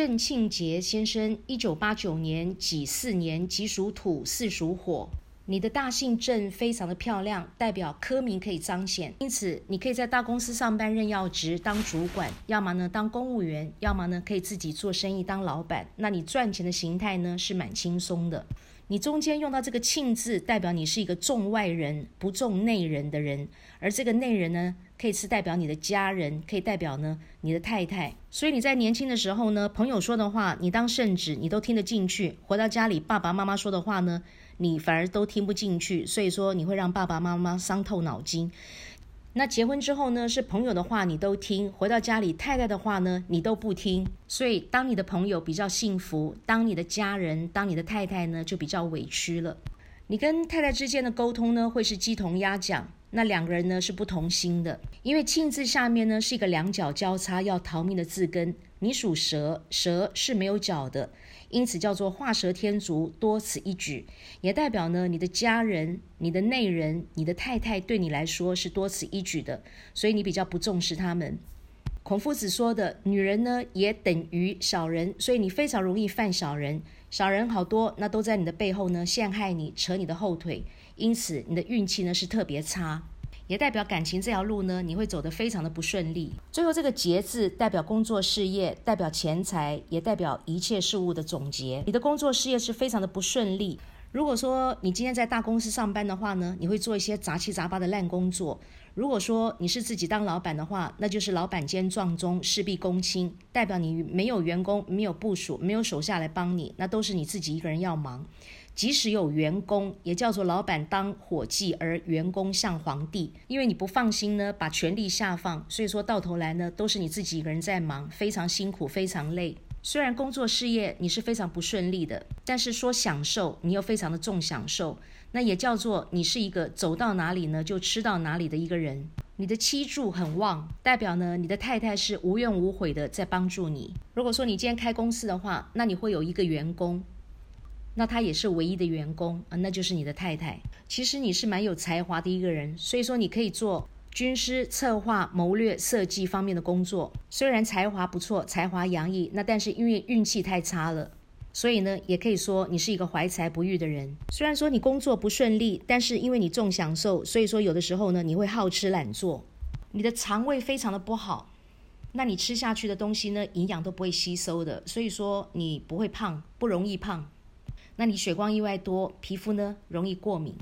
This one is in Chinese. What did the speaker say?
郑庆杰先生，一九八九年己巳年，己属土，巳属火。你的大姓郑非常的漂亮，代表科名可以彰显，因此你可以在大公司上班任要职当主管，要么呢当公务员，要么呢可以自己做生意当老板。那你赚钱的形态呢是蛮轻松的。你中间用到这个庆字，代表你是一个重外人不重内人的人，而这个内人呢，可以是代表你的家人，可以代表呢你的太太。所以你在年轻的时候呢，朋友说的话，你当圣旨，你都听得进去；回到家里，爸爸妈妈说的话呢。你反而都听不进去，所以说你会让爸爸妈妈伤透脑筋。那结婚之后呢，是朋友的话你都听，回到家里太太的话呢你都不听。所以当你的朋友比较幸福，当你的家人，当你的太太呢就比较委屈了。你跟太太之间的沟通呢会是鸡同鸭讲，那两个人呢是不同心的。因为“庆”字下面呢是一个两脚交叉要逃命的字根，你属蛇，蛇是没有脚的。因此叫做画蛇添足，多此一举，也代表呢，你的家人、你的内人、你的太太对你来说是多此一举的，所以你比较不重视他们。孔夫子说的，女人呢也等于小人，所以你非常容易犯小人。小人好多，那都在你的背后呢陷害你，扯你的后腿，因此你的运气呢是特别差。也代表感情这条路呢，你会走得非常的不顺利。最后这个劫字代表工作事业，代表钱财，也代表一切事物的总结。你的工作事业是非常的不顺利。如果说你今天在大公司上班的话呢，你会做一些杂七杂八的烂工作。如果说你是自己当老板的话，那就是老板兼撞钟，事必躬亲，代表你没有员工，没有部署，没有手下来帮你，那都是你自己一个人要忙。即使有员工，也叫做老板当伙计，而员工像皇帝，因为你不放心呢，把权力下放，所以说到头来呢，都是你自己一个人在忙，非常辛苦，非常累。虽然工作事业你是非常不顺利的，但是说享受，你又非常的重享受，那也叫做你是一个走到哪里呢就吃到哪里的一个人。你的妻柱很旺，代表呢你的太太是无怨无悔的在帮助你。如果说你今天开公司的话，那你会有一个员工。那他也是唯一的员工啊，那就是你的太太。其实你是蛮有才华的一个人，所以说你可以做军师、策划、谋略、设计方面的工作。虽然才华不错，才华洋溢，那但是因为运气太差了，所以呢，也可以说你是一个怀才不遇的人。虽然说你工作不顺利，但是因为你重享受，所以说有的时候呢，你会好吃懒做，你的肠胃非常的不好，那你吃下去的东西呢，营养都不会吸收的，所以说你不会胖，不容易胖。那你血光意外多，皮肤呢容易过敏。